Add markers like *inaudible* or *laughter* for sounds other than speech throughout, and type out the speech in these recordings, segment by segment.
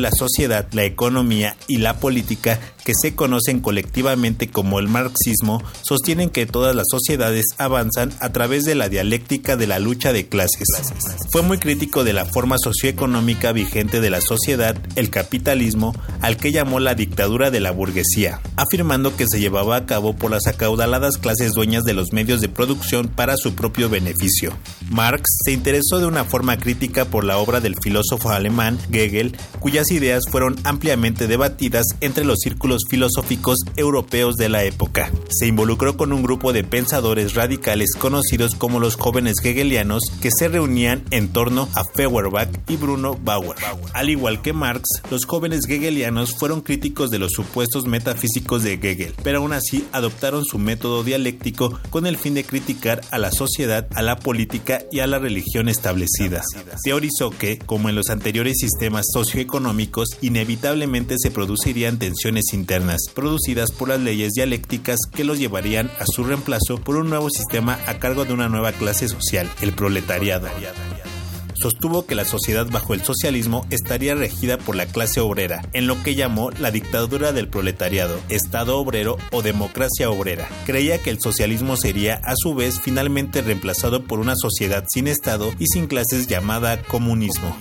La sociedad, la economía y la política que se conocen colectivamente como el marxismo sostienen que todas las sociedades avanzan a través de la dialéctica de la lucha de clases. Fue muy crítico de la forma socioeconómica vigente de la sociedad, el capitalismo, al que llamó la dictadura de la burguesía, afirmando que se llevaba a cabo por las acaudaladas clases dueñas de los medios de producción para su propio beneficio. Marx se interesó de una forma crítica por la obra del filósofo alemán Hegel, cuyas ideas fueron ampliamente debatidas entre los círculos filosóficos europeos de la época. Se involucró con un grupo de pensadores radicales conocidos como los jóvenes hegelianos que se reunían en torno a Feuerbach y Bruno Bauer. Al igual que Marx, los jóvenes hegelianos fueron críticos de los supuestos metafísicos de Hegel, pero aún así adoptaron su método dialéctico con el fin de criticar a la sociedad, a la política y a la religión establecida. Teorizó que, como en los anteriores sistemas socioeconómicos, inevitablemente se producirían tensiones internas producidas por las leyes dialécticas que los llevarían a su reemplazo por un nuevo sistema a cargo de una nueva clase social, el proletariado sostuvo que la sociedad bajo el socialismo estaría regida por la clase obrera, en lo que llamó la dictadura del proletariado, Estado obrero o democracia obrera. Creía que el socialismo sería a su vez finalmente reemplazado por una sociedad sin Estado y sin clases llamada comunismo.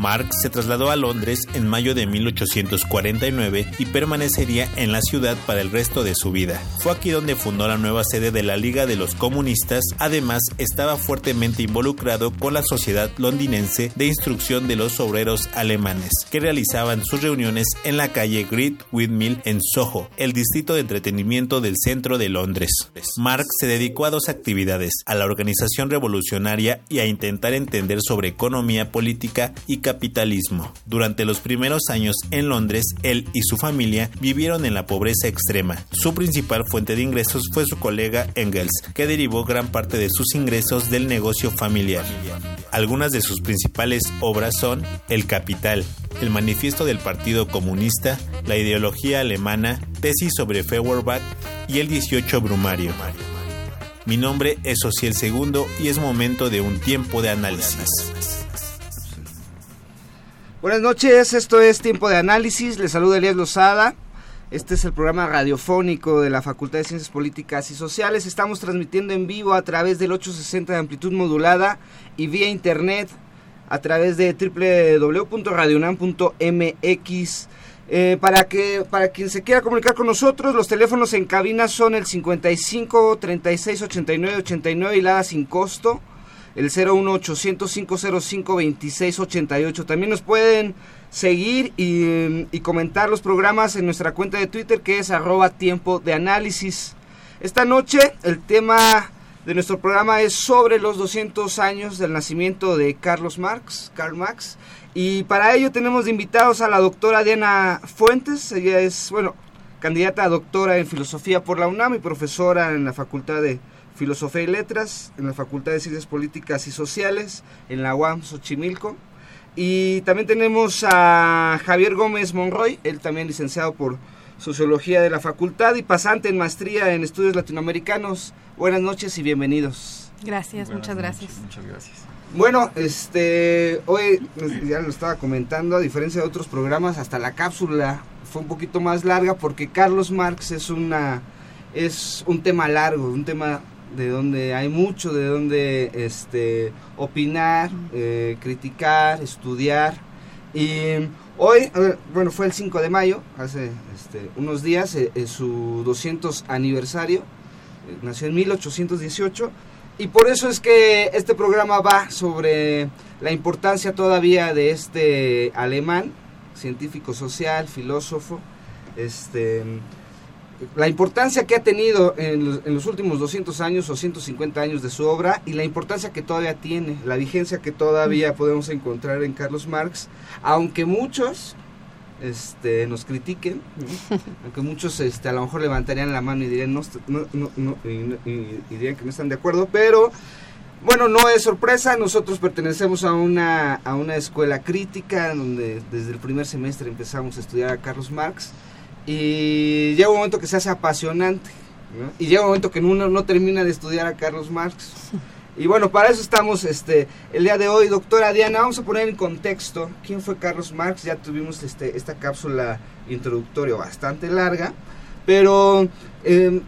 Marx se trasladó a Londres en mayo de 1849 y permanecería en la ciudad para el resto de su vida. Fue aquí donde fundó la nueva sede de la Liga de los Comunistas, además estaba fuertemente involucrado con la Sociedad Londinense de Instrucción de los Obreros Alemanes, que realizaban sus reuniones en la calle Great Windmill en Soho, el distrito de entretenimiento del centro de Londres. Marx se dedicó a dos actividades, a la organización revolucionaria y a intentar entender sobre economía política y capitalismo. Durante los primeros años en Londres, él y su familia vivieron en la pobreza extrema. Su principal fuente de ingresos fue su colega Engels, que derivó gran parte de sus ingresos del negocio familiar. Algunas de sus principales obras son El Capital, El Manifiesto del Partido Comunista, La Ideología Alemana, Tesis sobre Feuerbach y El 18 Brumario. Mi nombre es Ociel Segundo y es momento de un tiempo de análisis. Buenas noches, esto es Tiempo de Análisis, les saluda Elías Lozada. Este es el programa radiofónico de la Facultad de Ciencias Políticas y Sociales. Estamos transmitiendo en vivo a través del 860 de amplitud modulada y vía internet a través de www.radionam.mx. Eh, para que para quien se quiera comunicar con nosotros, los teléfonos en cabina son el 55 36 89 89 y la sin costo el 01800 505 2688. También nos pueden seguir y, comentar los programas en nuestra cuenta de Twitter que es arroba tiempo de análisis. Esta noche el tema de nuestro programa es sobre los 200 años del nacimiento de Carlos Marx, Karl Marx. Y para ello tenemos de invitados a la doctora Diana Fuentes. Ella es, bueno, candidata a doctora en filosofía por la UNAM y profesora en la Facultad de Filosofía y Letras en la Facultad de Ciencias Políticas y Sociales en la UAM Xochimilco. Y también tenemos a Javier Gómez Monroy, él también licenciado por Sociología de la Facultad y pasante en maestría en estudios latinoamericanos. Buenas noches y bienvenidos. Gracias, muchas gracias. Muchas gracias. Bueno, este, hoy ya lo estaba comentando, a diferencia de otros programas, hasta la cápsula fue un poquito más larga porque Carlos Marx es una es un tema largo, un tema de donde hay mucho de donde este, opinar, eh, criticar, estudiar. Y hoy, bueno, fue el 5 de mayo, hace este, unos días, es eh, su 200 aniversario, nació en 1818, y por eso es que este programa va sobre la importancia todavía de este alemán, científico social, filósofo, este la importancia que ha tenido en los, últimos 200 años o 150 años de su obra y la importancia que todavía tiene, la vigencia que todavía podemos encontrar en Carlos Marx, aunque muchos este, nos critiquen, aunque muchos este, a lo mejor levantarían la mano y dirían, no, y dirían que no están de acuerdo, pero bueno, no es sorpresa, nosotros pertenecemos a una, a una escuela crítica donde desde el primer semestre empezamos a estudiar a Carlos Marx y llega un momento que se hace apasionante y llega un momento que uno no termina de estudiar a Carlos Marx. Y bueno, para eso estamos este, el día de hoy, doctora Diana. Vamos a poner en contexto quién fue Carlos Marx. Ya tuvimos este, esta cápsula introductoria bastante larga, pero em,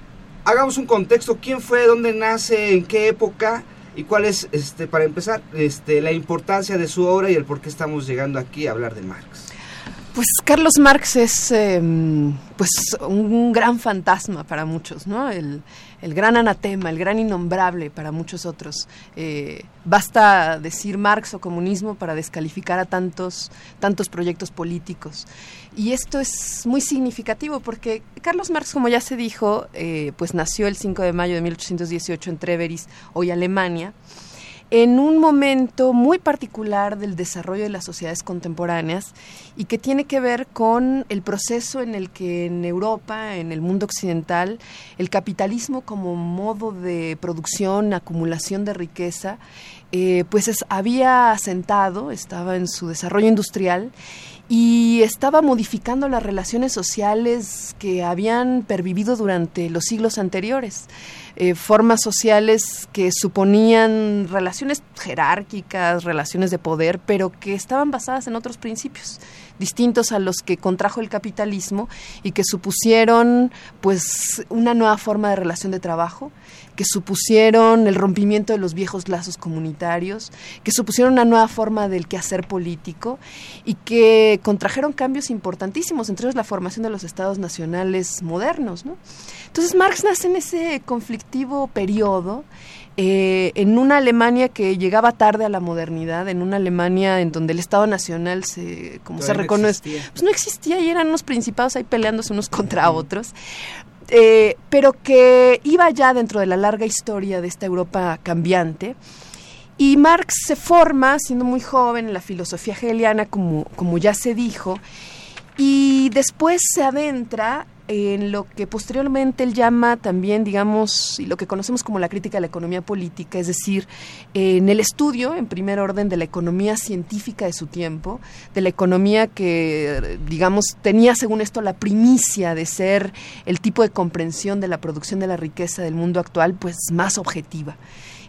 hagamos un contexto. ¿Quién fue? ¿Dónde nace? ¿En qué época? ¿Y cuál es, este, para empezar, este, la importancia de su obra y el por qué estamos llegando aquí a hablar de Marx? Pues Carlos Marx es em, pues un gran fantasma para muchos, ¿no? El, gran anatema, el gran innombrable para muchos otros. Eh, basta decir Marx o comunismo para descalificar a tantos, tantos proyectos políticos. Y esto es muy significativo porque Carlos Marx, como ya se dijo, eh, pues nació el 5 de mayo de 1818 en Treveris, hoy Alemania en un momento muy particular del desarrollo de las sociedades contemporáneas y que tiene que ver con el proceso en el que en Europa, en el mundo occidental, el capitalismo como modo de producción, acumulación de riqueza, eh, pues había asentado, estaba en su desarrollo industrial y estaba modificando las relaciones sociales que habían pervivido durante los siglos anteriores. Eh, formas sociales que suponían relaciones jerárquicas, relaciones de poder, pero que estaban basadas en otros principios distintos a los que contrajo el capitalismo y que supusieron pues una nueva forma de relación de trabajo que supusieron el rompimiento de los viejos lazos comunitarios, que supusieron una nueva forma del quehacer político y que contrajeron cambios importantísimos, entre ellos la formación de los estados nacionales modernos. Entonces Marx nace en ese conflictivo periodo eh, en una Alemania que llegaba tarde a la modernidad, en una Alemania en donde el Estado Nacional se, como se reconoce, no pues no existía y eran unos principados ahí peleándose unos contra otros. Eh, pero que iba ya dentro de la larga historia de esta Europa cambiante. Y Marx se forma, siendo muy joven, en la filosofía hegeliana, como, como ya se dijo, y después se adentra en lo que posteriormente él llama también, digamos, y lo que conocemos como la crítica de la economía política, es decir, en el estudio, en primer orden, de la economía científica de su tiempo, de la economía que, digamos, tenía según esto la primicia de ser el tipo de comprensión de la producción de la riqueza del mundo actual, pues más objetiva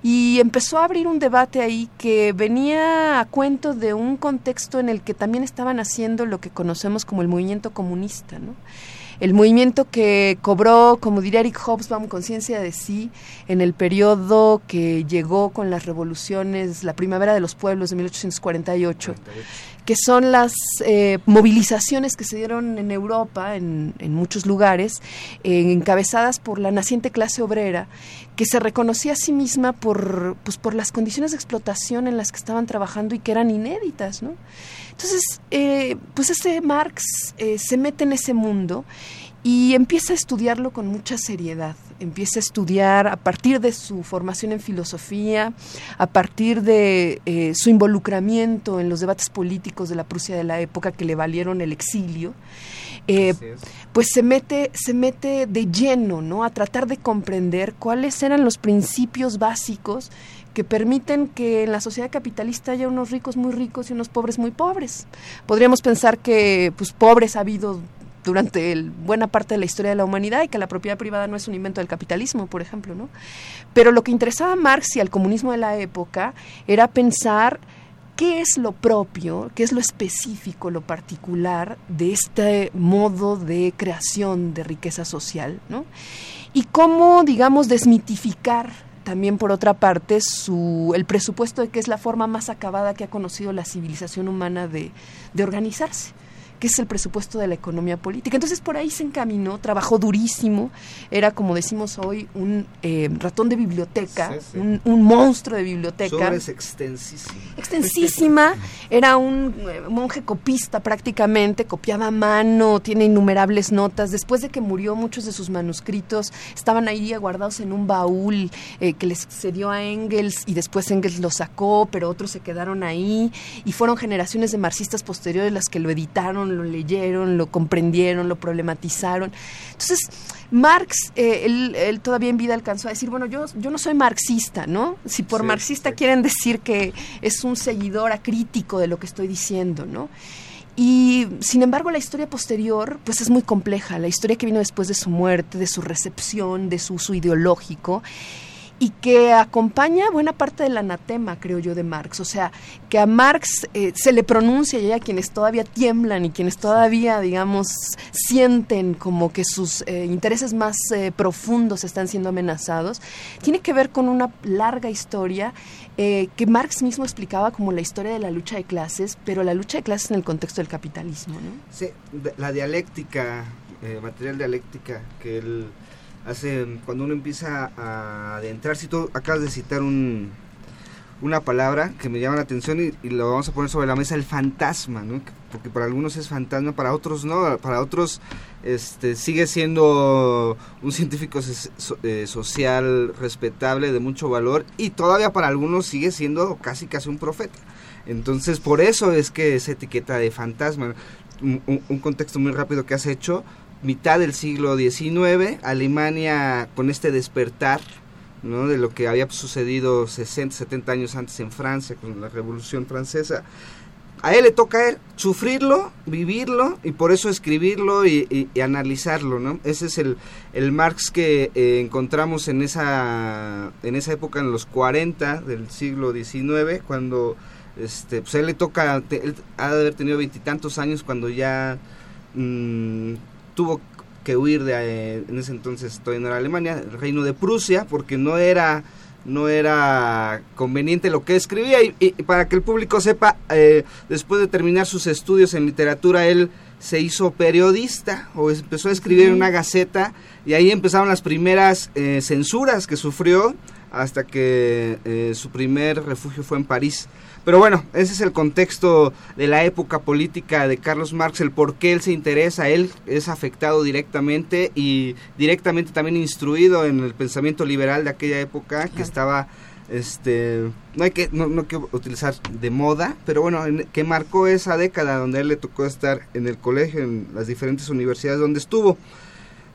y empezó a abrir un debate ahí que venía a cuento de un contexto en el que también estaban haciendo lo que conocemos como el movimiento comunista, ¿no? El movimiento que cobró, como diría Eric Hobsbawm, conciencia de sí en el periodo que llegó con las revoluciones, la primavera de los pueblos de 1848, que son las eh, movilizaciones que se dieron en Europa, en, muchos lugares, encabezadas por la naciente clase obrera, que se reconocía a sí misma por, pues, por las condiciones de explotación en las que estaban trabajando y que eran inéditas, ¿no? Entonces, eh, pues ese Marx eh, se mete en ese mundo y empieza a estudiarlo con mucha seriedad. Empieza a estudiar a partir de su formación en filosofía, a partir de eh, su involucramiento en los debates políticos de la Prusia de la época que le valieron el exilio. pues se mete, se mete de lleno ¿no? a tratar de comprender cuáles eran los principios básicos que permiten que en la sociedad capitalista haya unos ricos muy ricos y unos pobres muy pobres. Podríamos pensar que pues pobres ha habido durante buena parte de la historia de la humanidad y que la propiedad privada no es un invento del capitalismo, por ejemplo, ¿no? Pero lo que interesaba a Marx y al comunismo de la época era pensar qué es lo propio, qué es lo específico, lo particular de este modo de creación de riqueza social, ¿no? Y cómo, digamos, desmitificar también por otra parte su, el presupuesto de que es la forma más acabada que ha conocido la civilización humana de, de organizarse que es el presupuesto de la economía política. Entonces por ahí se encaminó, trabajó durísimo, era como decimos hoy un eh, ratón de biblioteca, Un, monstruo de biblioteca. es extensísima. Extensísima, *laughs* era un eh, monje copista prácticamente, copiaba a mano, tiene innumerables notas. Después de que murió, muchos de sus manuscritos estaban ahí guardados en un baúl eh, que les cedió a Engels y después Engels lo sacó, pero otros se quedaron ahí y fueron generaciones de marxistas posteriores las que lo editaron, lo leyeron, lo comprendieron, lo problematizaron. Entonces, Marx, eh, él, todavía en vida alcanzó a decir, bueno, yo, yo no soy marxista, ¿no? Si por marxista quieren decir que es un seguidor acrítico de lo que estoy diciendo, ¿no? Y sin embargo la historia posterior pues es muy compleja, la historia que vino después de su muerte, de su recepción, de su uso ideológico y que acompaña buena parte del anatema, creo yo, de Marx. O sea, que a Marx eh, se le pronuncia y a quienes todavía tiemblan y quienes todavía, digamos, sienten como que sus eh, intereses más eh, profundos están siendo amenazados, tiene que ver con una larga historia que Marx mismo explicaba como la historia de la lucha de clases, pero la lucha de clases en el contexto del capitalismo. ¿no? Sí, la dialéctica, material dialéctica que él hace cuando uno empieza a adentrarse, tú acabas de citar un, una palabra que me llama la atención y, lo vamos a poner sobre la mesa, el fantasma, ¿no? porque para algunos es fantasma, para otros no, para otros este, sigue siendo un científico eh, social respetable, de mucho valor, y todavía para algunos sigue siendo casi casi un profeta. Entonces, por eso es que esa etiqueta de fantasma, un contexto muy rápido que has hecho, mitad del siglo XIX, Alemania con este despertar ¿no? de lo que había sucedido 60, 70 años antes en Francia con la Revolución Francesa. A él le toca sufrirlo, vivirlo y por eso escribirlo y, analizarlo, ¿no? Ese es el, el Marx que eh, encontramos en esa, en esa época, en los 40 del siglo XIX, cuando este, pues a él le toca, él ha de haber tenido veintitantos años cuando ya mm, tuvo que huir de eh, en ese entonces todavía no era Alemania, el reino de Prusia, porque no era no era conveniente lo que escribía y, para que el público sepa, eh, después de terminar sus estudios en literatura, él se hizo periodista o empezó a escribir en una gaceta y ahí empezaron las primeras eh, censuras que sufrió hasta que su primer refugio fue en París. Pero bueno, ese es el contexto de la época política de Carlos Marx, el por qué él se interesa, él es afectado directamente y directamente también instruido en el pensamiento liberal de aquella época que estaba este no hay que no, no que utilizar de moda pero bueno que marcó esa década donde a él le tocó estar en el colegio en las diferentes universidades donde estuvo.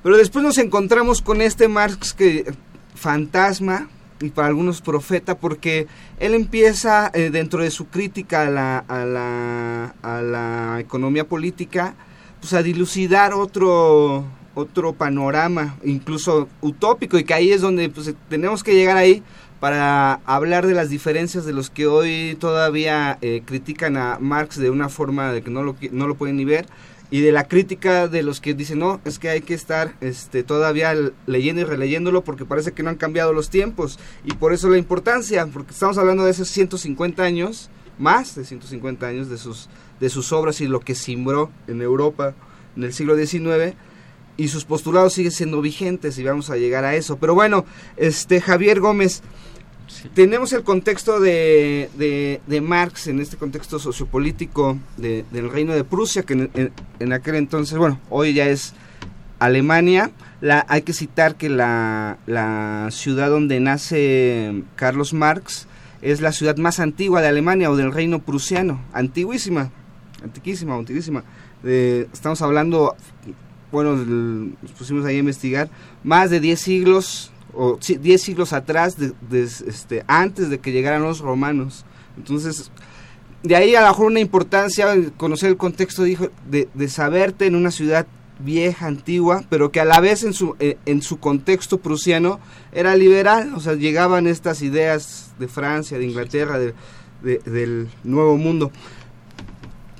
Pero después nos encontramos con este Marx que fantasma y para algunos profeta porque él empieza eh, dentro de su crítica a la, a la, economía política pues a dilucidar otro otro panorama incluso utópico y que ahí es donde pues, tenemos que llegar ahí para hablar de las diferencias de los que hoy todavía eh, critican a Marx de una forma de que no lo, no lo pueden ni ver y de la crítica de los que dicen no es que hay que estar este todavía leyendo y releyéndolo porque parece que no han cambiado los tiempos y por eso la importancia porque estamos hablando de esos 150 años más de 150 años de sus de sus obras y lo que simbró en Europa en el siglo XIX y sus postulados siguen siendo vigentes y vamos a llegar a eso. Pero bueno este Javier Gómez tenemos el contexto de, de, Marx en este contexto sociopolítico del reino de Prusia, que en, aquel entonces, bueno, hoy ya es Alemania. La, hay que citar que la, la ciudad donde nace Carlos Marx es la ciudad más antigua de Alemania o del reino prusiano, antiguísima, antiquísima, antiquísima. estamos hablando, bueno, nos pusimos ahí a investigar, más de 10 siglos o 10 siglos atrás, de, este, antes de que llegaran los romanos. Entonces, de ahí a lo mejor una importancia conocer el contexto de, de saberte en una ciudad vieja, antigua, pero que a la vez en su, eh, en su contexto prusiano era liberal, o sea, llegaban estas ideas de Francia, de Inglaterra, de, del Nuevo Mundo.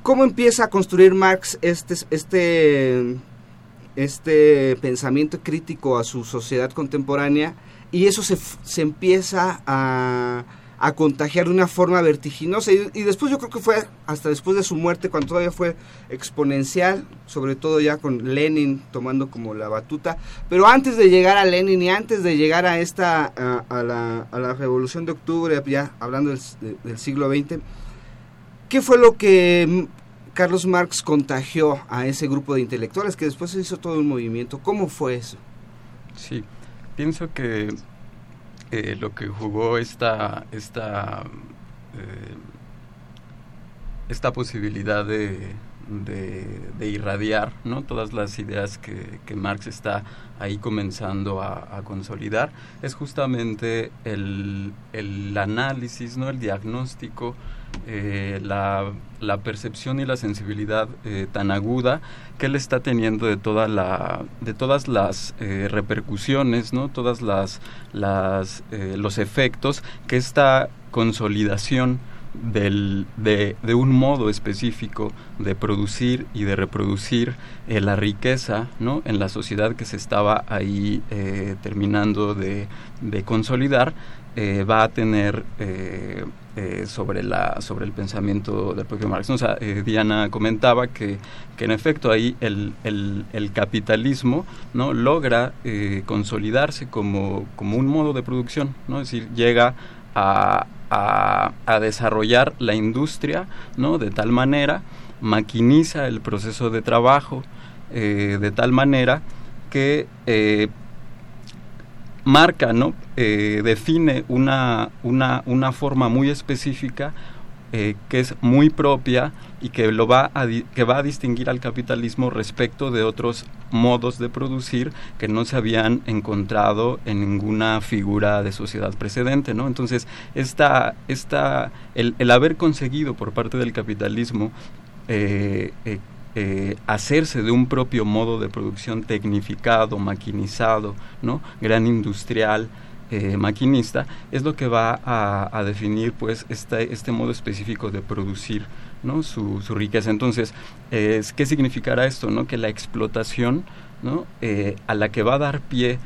¿Cómo empieza a construir Marx este, este este pensamiento crítico a su sociedad contemporánea y eso se, se empieza a, a, contagiar de una forma vertiginosa. Y, después yo creo que fue hasta después de su muerte cuando todavía fue exponencial, sobre todo ya con Lenin tomando como la batuta, pero antes de llegar a Lenin y antes de llegar a esta a, a, la, a la, revolución de octubre, ya hablando del, del siglo XX, ¿qué fue lo que Carlos Marx contagió a ese grupo de intelectuales que después se hizo todo un movimiento. ¿Cómo fue eso? Sí, pienso que eh, lo que jugó esta, esta, eh, esta posibilidad de, irradiar ¿no? todas las ideas que, que Marx está ahí comenzando a, a consolidar es justamente el, el, análisis, ¿no? el diagnóstico, eh, la, la, percepción y la sensibilidad eh, tan aguda que él está teniendo de toda la de todas las eh, repercusiones no todas las, las los efectos que esta consolidación del, de, de, un modo específico de producir y de reproducir la riqueza ¿no? en la sociedad que se estaba ahí terminando de, de consolidar, va a tener sobre, la, sobre el pensamiento del propio Marx. Sea, Diana comentaba que, que, en efecto ahí el, el, capitalismo ¿no? logra consolidarse como, como un modo de producción, ¿no? es decir, llega a, a, a, desarrollar la industria, ¿no? De tal manera, maquiniza el proceso de trabajo eh, de tal manera que eh, marca, ¿no? Eh, define una, una, una forma muy específica eh, que es muy propia y que, lo va a que va a distinguir al capitalismo respecto de otros modos de producir que no se habían encontrado en ninguna figura de sociedad precedente. ¿no? Entonces, esta, esta, el, el haber conseguido por parte del capitalismo eh, eh, eh, hacerse de un propio modo de producción tecnificado, maquinizado, ¿no? gran industrial, eh, maquinista es lo que va a, definir pues este, este, modo específico de producir ¿no? su, riqueza. Entonces, eh, ¿qué significará esto? ¿no? Que la explotación ¿no? Eh, a la que va a dar pie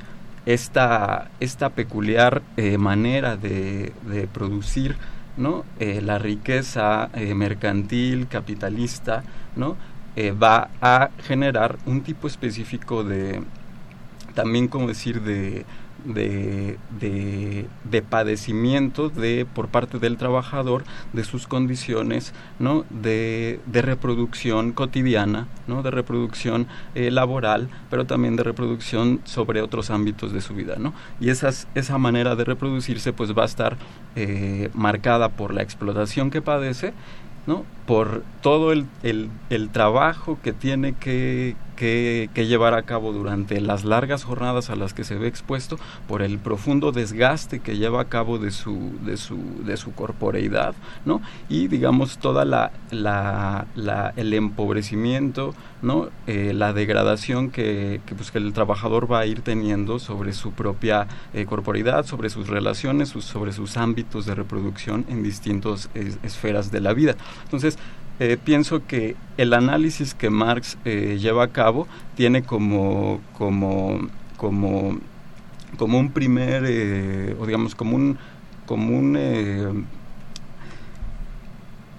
esta, esta peculiar manera de, de, producir ¿no? la riqueza mercantil, capitalista, ¿no? Va a generar un tipo específico de, también como decir, de, de, de, de, padecimiento de por parte del trabajador de sus condiciones no de, de reproducción cotidiana no de reproducción eh, laboral pero también de reproducción sobre otros ámbitos de su vida no y esas esa manera de reproducirse pues va a estar eh, marcada por la explotación que padece ¿no? por todo el, el, el trabajo que tiene que, que, llevar a cabo durante las largas jornadas a las que se ve expuesto, por el profundo desgaste que lleva a cabo de su, de su, de su corporeidad, ¿no? y digamos toda la, la, la el empobrecimiento, ¿no? Eh, la degradación que, pues, que el trabajador va a ir teniendo sobre su propia eh, corporeidad, sobre sus relaciones, sobre sus ámbitos de reproducción en distintas es, esferas de la vida. Entonces, eh, pienso que el análisis que Marx eh, lleva a cabo tiene como, como, como, como un primer, eh, o digamos, como un, como un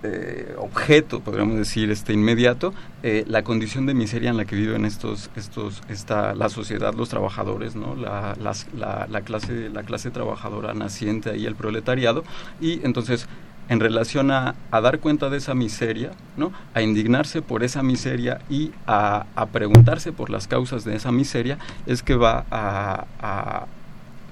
eh, objeto, podríamos decir, este inmediato, eh, la condición de miseria en la que viven estos, estos, esta, la sociedad, los trabajadores, ¿no? La, la, la, clase, la clase trabajadora naciente ahí, el proletariado, y entonces en relación a, a, dar cuenta de esa miseria, ¿no? a indignarse por esa miseria y a, a preguntarse por las causas de esa miseria, es que va a, a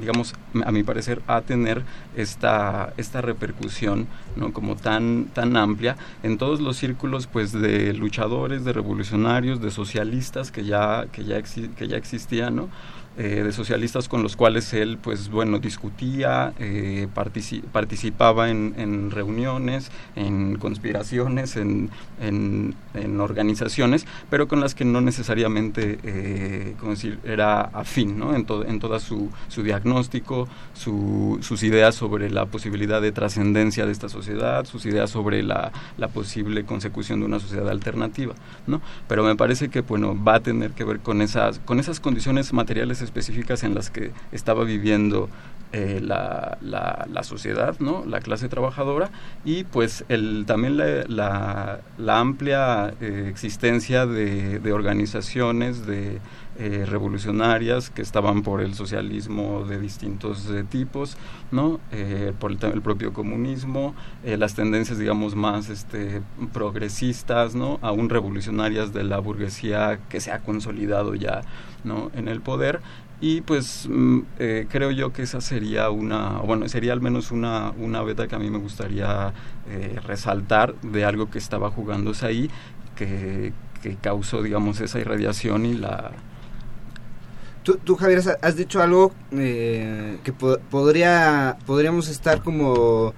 digamos, a mi parecer, a tener esta, esta repercusión, ¿no? Como tan, tan amplia en todos los círculos, pues, de luchadores, de revolucionarios, de socialistas que ya, que ya, que ya existían, ¿no? Eh, de socialistas con los cuales él, pues bueno, discutía, eh, participaba en, reuniones, en conspiraciones, en, en, organizaciones, pero con las que no necesariamente, eh, decir, era afín, ¿no? En, todo en toda su, su diagnóstico, su, sus ideas sobre la posibilidad de trascendencia de esta sociedad, sus ideas sobre la, la posible consecución de una sociedad alternativa, ¿no? Pero me parece que, bueno, va a tener que ver con esas, con esas condiciones materiales específicas en las que estaba viviendo eh, la, la, sociedad, ¿no? la clase trabajadora y pues el, también la, la, amplia eh, existencia de, organizaciones de eh, revolucionarias que estaban por el socialismo de distintos tipos, ¿no? por el, el, propio comunismo, las tendencias digamos más este, progresistas, ¿no? aún revolucionarias de la burguesía que se ha consolidado ya ¿no? en el poder y pues mm, eh, creo yo que esa sería una, bueno, sería al menos una, una beta que a mí me gustaría eh, resaltar de algo que estaba jugándose ahí, que, que causó, digamos, esa irradiación y la... Tú, Javier, has dicho algo eh, que podría, podríamos estar como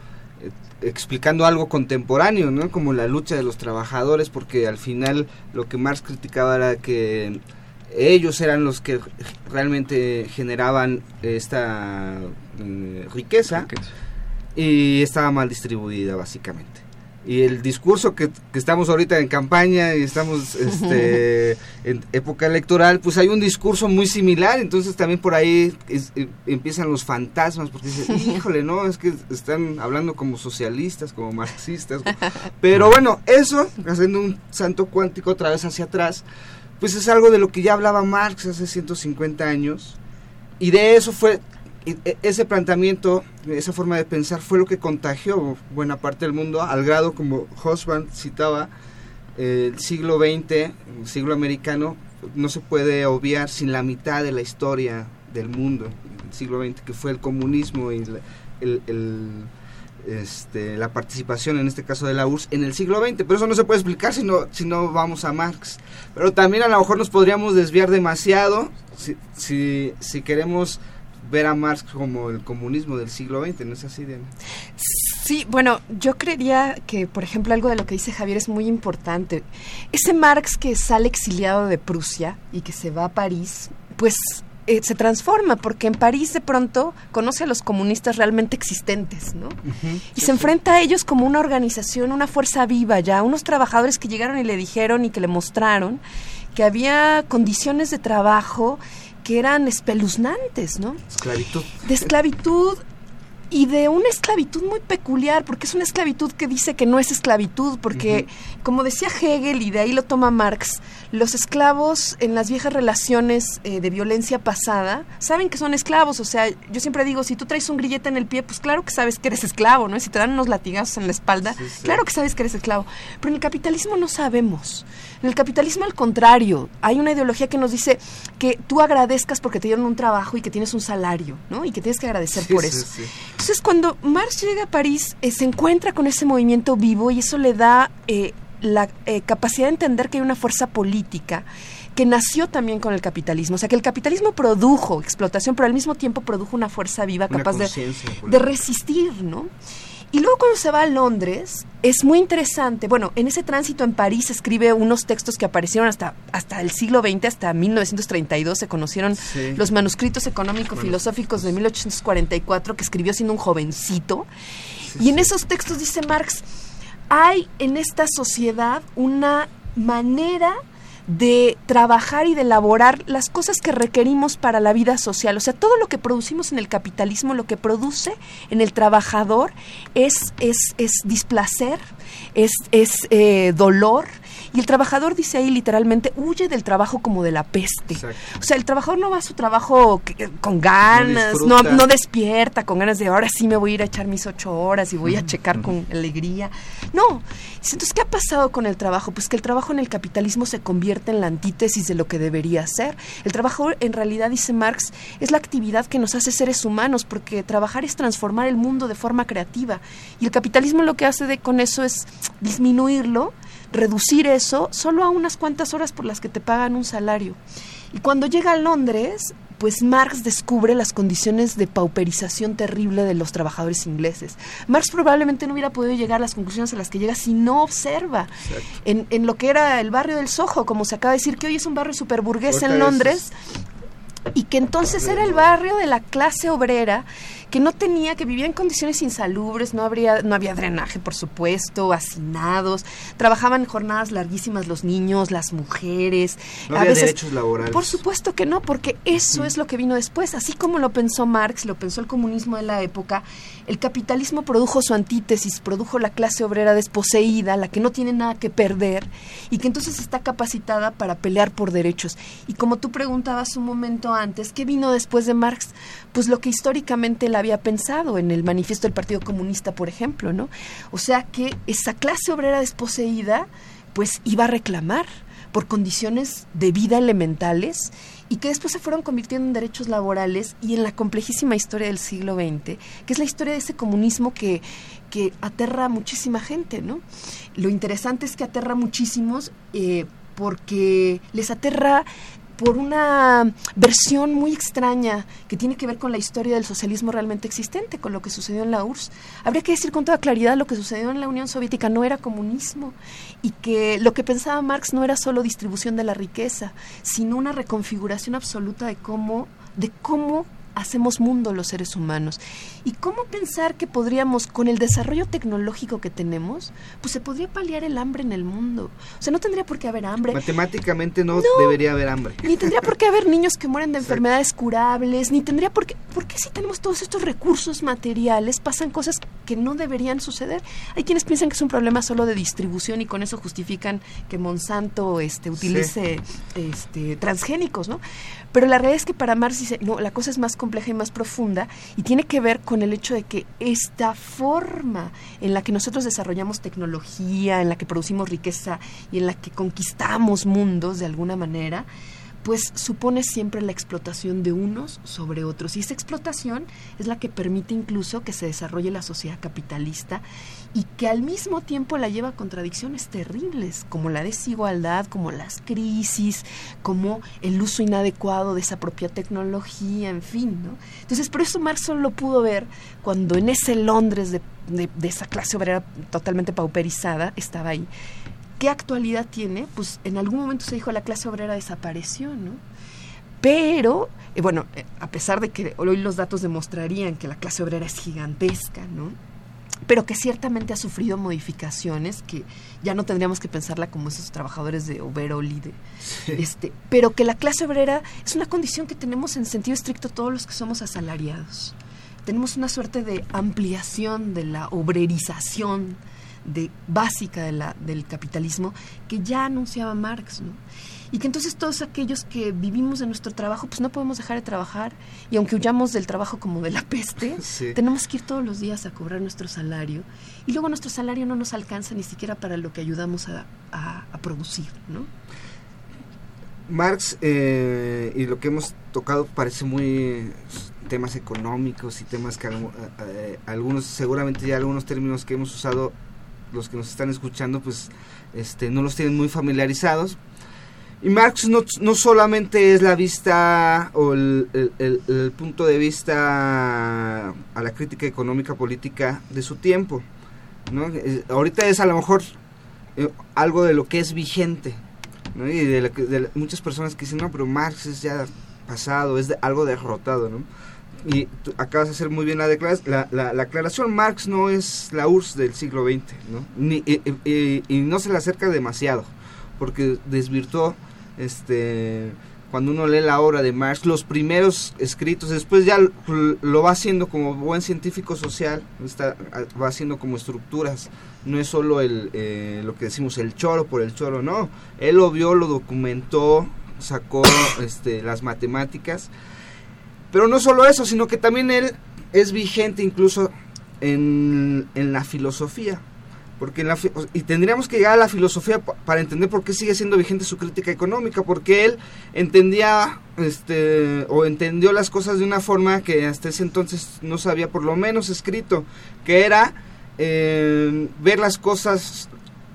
explicando algo contemporáneo, ¿no? Como la lucha de los trabajadores, porque al final lo que Marx criticaba era que ellos eran los que realmente generaban esta eh, riqueza, y estaba mal distribuida básicamente. Y el discurso que, estamos ahorita en campaña y estamos *laughs* este, en época electoral, pues hay un discurso muy similar, entonces también por ahí eh, empiezan los fantasmas, porque dicen, *laughs* híjole, no, es que están hablando como socialistas, como marxistas. Pero bueno, eso, haciendo un santo cuántico otra vez hacia atrás, pues es algo de lo que ya hablaba Marx hace 150 años. Y de eso fue, e, ese planteamiento, esa forma de pensar fue lo que contagió buena parte del mundo, al grado como Hosband citaba, el siglo XX, el siglo americano, no se puede obviar sin la mitad de la historia del mundo, el siglo XX, que fue el comunismo y el este, la participación, en este caso de la URSS, en el siglo XX. Pero eso no se puede explicar si no, si no vamos a Marx. Pero también a lo mejor nos podríamos desviar demasiado si, si, si queremos ver a Marx como el comunismo del siglo XX, ¿no es así, Diana? Sí, bueno, yo creería que, por ejemplo, algo de lo que dice Javier es muy importante. Ese Marx que sale exiliado de Prusia y que se va a París, pues eh, se transforma, porque en París de pronto conoce a los comunistas realmente existentes, ¿no? y se enfrenta a ellos como una organización, una fuerza viva ya, unos trabajadores que llegaron y le dijeron y que le mostraron que había condiciones de trabajo que eran espeluznantes, ¿no? Esclavitud. De esclavitud y de una esclavitud muy peculiar, porque es una esclavitud que dice que no es esclavitud, porque, como decía Hegel, y de ahí lo toma Marx, los esclavos en las viejas relaciones eh, de violencia pasada saben que son esclavos, o sea, yo siempre digo, si tú traes un grillete en el pie, pues claro que sabes que eres esclavo, ¿no? Si te dan unos latigazos en la espalda, claro que sabes que eres esclavo, pero en el capitalismo no sabemos. En el capitalismo, al contrario, hay una ideología que nos dice que tú agradezcas porque te dieron un trabajo y que tienes un salario, ¿no? Y que tienes que agradecer por eso. Entonces, cuando Marx llega a París, eh, se encuentra con ese movimiento vivo y eso le da eh, la eh, capacidad de entender que hay una fuerza política que nació también con el capitalismo. O sea, que el capitalismo produjo explotación, pero al mismo tiempo produjo una fuerza viva capaz de, de resistir, ¿no? Y luego cuando se va a Londres, es muy interesante. Bueno, en ese tránsito en París escribe unos textos que aparecieron hasta, hasta el siglo XX, hasta 1932. Se conocieron los manuscritos económico-filosóficos de 1844 que escribió siendo un jovencito. y en esos textos dice Marx, hay en esta sociedad una manera de trabajar y de elaborar las cosas que requerimos para la vida social. O sea, todo lo que producimos en el capitalismo, lo que produce en el trabajador es, es, es displacer, es, es eh, dolor, y el trabajador dice ahí literalmente, huye del trabajo como de la peste. O sea, el trabajador no va a su trabajo con ganas, no, no, despierta con ganas de ahora sí me voy a ir a echar mis ocho horas y voy a checar con alegría. No. Entonces, ¿qué ha pasado con el trabajo? Pues que el trabajo en el capitalismo se convierte en la antítesis de lo que debería ser. El trabajo, en realidad, dice Marx, es la actividad que nos hace seres humanos, porque trabajar es transformar el mundo de forma creativa. Y el capitalismo lo que hace de, con eso es disminuirlo reducir eso solo a unas cuantas horas por las que te pagan un salario. Y cuando llega a Londres, pues Marx descubre las condiciones de pauperización terrible de los trabajadores ingleses. Marx probablemente no hubiera podido llegar a las conclusiones a las que llega si no observa en, en, lo que era el barrio del Soho, como se acaba de decir, que hoy es un barrio superburgués en Londres, y que entonces era el barrio de la clase obrera que no tenía, que vivía en condiciones insalubres, no, habría, no había drenaje, por supuesto, hacinados, trabajaban jornadas larguísimas los niños, las mujeres. No había derechos laborales. Por supuesto que no, porque eso es lo que vino después. Así como lo pensó Marx, lo pensó el comunismo de la época, el capitalismo produjo su antítesis, produjo la clase obrera desposeída, la que no tiene nada que perder y que entonces está capacitada para pelear por derechos. Y como tú preguntabas un momento antes, ¿qué vino después de Marx? Pues lo que históricamente la había pensado en el manifiesto del Partido Comunista, por ejemplo, ¿no? O sea que esa clase obrera desposeída, pues iba a reclamar por condiciones de vida elementales y que después se fueron convirtiendo en derechos laborales y en la complejísima historia del siglo XX, que es la historia de ese comunismo que, que aterra a muchísima gente, ¿no? Lo interesante es que aterra muchísimos eh, porque les aterra por una versión muy extraña que tiene que ver con la historia del socialismo realmente existente, con lo que sucedió en la URSS. Habría que decir con toda claridad lo que sucedió en la Unión Soviética no era comunismo y que lo que pensaba Marx no era solo distribución de la riqueza, sino una reconfiguración absoluta de cómo de cómo hacemos mundo los seres humanos. ¿Y cómo pensar que podríamos, con el desarrollo tecnológico que tenemos, pues se podría paliar el hambre en el mundo? O sea, no tendría por qué haber hambre. Matemáticamente no, debería haber hambre. Ni tendría por qué haber niños que mueren de *laughs* enfermedades curables, ni tendría por qué... ¿Por qué si tenemos todos estos recursos materiales pasan cosas que no deberían suceder? Hay quienes piensan que es un problema solo de distribución y con eso justifican que Monsanto este, utilice este, transgénicos, ¿no? Pero la realidad es que para Marx no, la cosa es más compleja y más profunda y tiene que ver con el hecho de que esta forma en la que nosotros desarrollamos tecnología, en la que producimos riqueza y en la que conquistamos mundos de alguna manera, pues supone siempre la explotación de unos sobre otros. Y esa explotación es la que permite incluso que se desarrolle la sociedad capitalista y que al mismo tiempo la lleva a contradicciones terribles, como la desigualdad, como las crisis, como el uso inadecuado de esa propia tecnología, en fin. ¿no? Entonces, por eso Marx solo lo pudo ver cuando en ese Londres de, de esa clase obrera totalmente pauperizada estaba ahí. ¿qué actualidad tiene? Pues en algún momento se dijo la clase obrera desapareció, ¿no? Pero, eh, bueno, eh, a pesar de que hoy los datos demostrarían que la clase obrera es gigantesca, ¿no? Pero que ciertamente ha sufrido modificaciones que ya no tendríamos que pensarla como esos trabajadores de overall y de este pero que la clase obrera es una condición que tenemos en sentido estricto todos los que somos asalariados. Tenemos una suerte de ampliación de la obrerización de, básica de la, del capitalismo que ya anunciaba Marx, ¿no? Y que entonces todos aquellos que vivimos de nuestro trabajo, pues no podemos dejar de trabajar. Y aunque huyamos del trabajo como de la peste, *laughs* tenemos que ir todos los días a cobrar nuestro salario. Y luego nuestro salario no nos alcanza ni siquiera para lo que ayudamos a, a, producir, ¿no? Marx eh, y lo que hemos tocado parece muy temas económicos y temas que eh, eh, algunos seguramente ya algunos términos que hemos usado los que nos están escuchando pues este, no los tienen muy familiarizados. Y Marx no, no solamente es la vista o el, el, punto de vista a la crítica económica política de su tiempo. ¿no? ahorita es a lo mejor eh, algo de lo que es vigente. ¿no? Y de, de, muchas personas que dicen, no, pero Marx es ya pasado, es algo derrotado. ¿no? y tú acabas de hacer muy bien la, la, la, la, aclaración, Marx no es la URSS del siglo XX, ¿no? Ni, y, no se le acerca demasiado, porque desvirtuó, este, cuando uno lee la obra de Marx, los primeros escritos, después ya lo va haciendo como buen científico social, está, va haciendo como estructuras, no es solo el, eh, lo que decimos el choro por el choro, no, él lo vio, lo documentó, sacó *coughs* este, las matemáticas, pero no solo eso, sino que también él es vigente incluso en, la filosofía. Porque y tendríamos que llegar a la filosofía para entender por qué sigue siendo vigente su crítica económica, porque él entendía este o entendió las cosas de una forma que hasta ese entonces no se había por lo menos escrito, que era eh, ver las cosas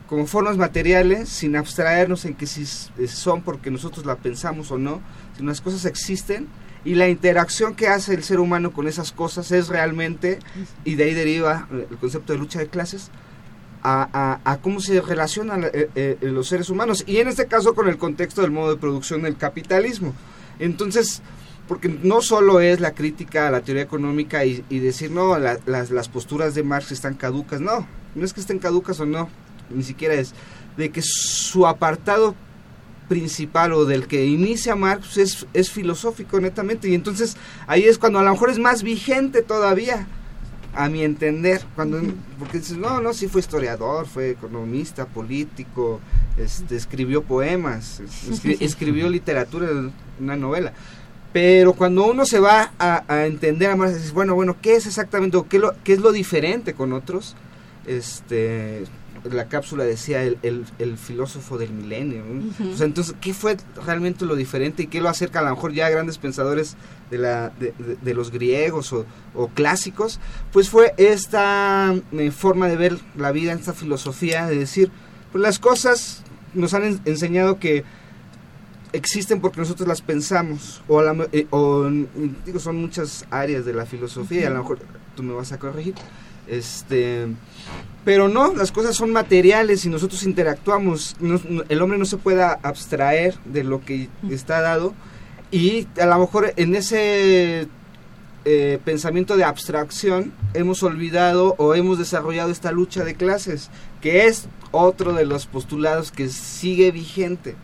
como formas materiales sin abstraernos en que si son porque nosotros la pensamos o no, si las cosas existen y la interacción que hace el ser humano con esas cosas es realmente, y de ahí deriva el concepto de lucha de clases, a, cómo se relacionan eh, eh, los seres humanos, y en este caso con el contexto del modo de producción del capitalismo. Entonces, porque no solo es la crítica a la teoría económica y, decir, no, las, las posturas de Marx están caducas, no, no es que estén caducas o no, ni siquiera es, de que su apartado principal o del que inicia Marx es, es filosófico netamente y entonces ahí es cuando a lo mejor es más vigente todavía a mi entender cuando porque dices no no sí fue historiador fue economista político este escribió poemas escribió literatura una novela pero cuando uno se va a, entender a Marx dices bueno bueno qué es exactamente o qué, lo, qué es lo diferente con otros este la cápsula decía el, el, filósofo del milenio. entonces, ¿qué fue realmente lo diferente y qué lo acerca a lo mejor ya a grandes pensadores de, la, de, los griegos o, o, clásicos? Pues fue esta eh, forma de ver la vida, esta filosofía de decir, pues las cosas nos han enseñado que existen porque nosotros las pensamos o, eh, o digo son muchas áreas de la filosofía a lo mejor tú me vas a corregir este pero no, las cosas son materiales y nosotros interactuamos. el hombre no se puede abstraer de lo que está dado y a lo mejor en ese eh, pensamiento de abstracción hemos olvidado o hemos desarrollado esta lucha de clases, que es otro de los postulados que sigue vigente.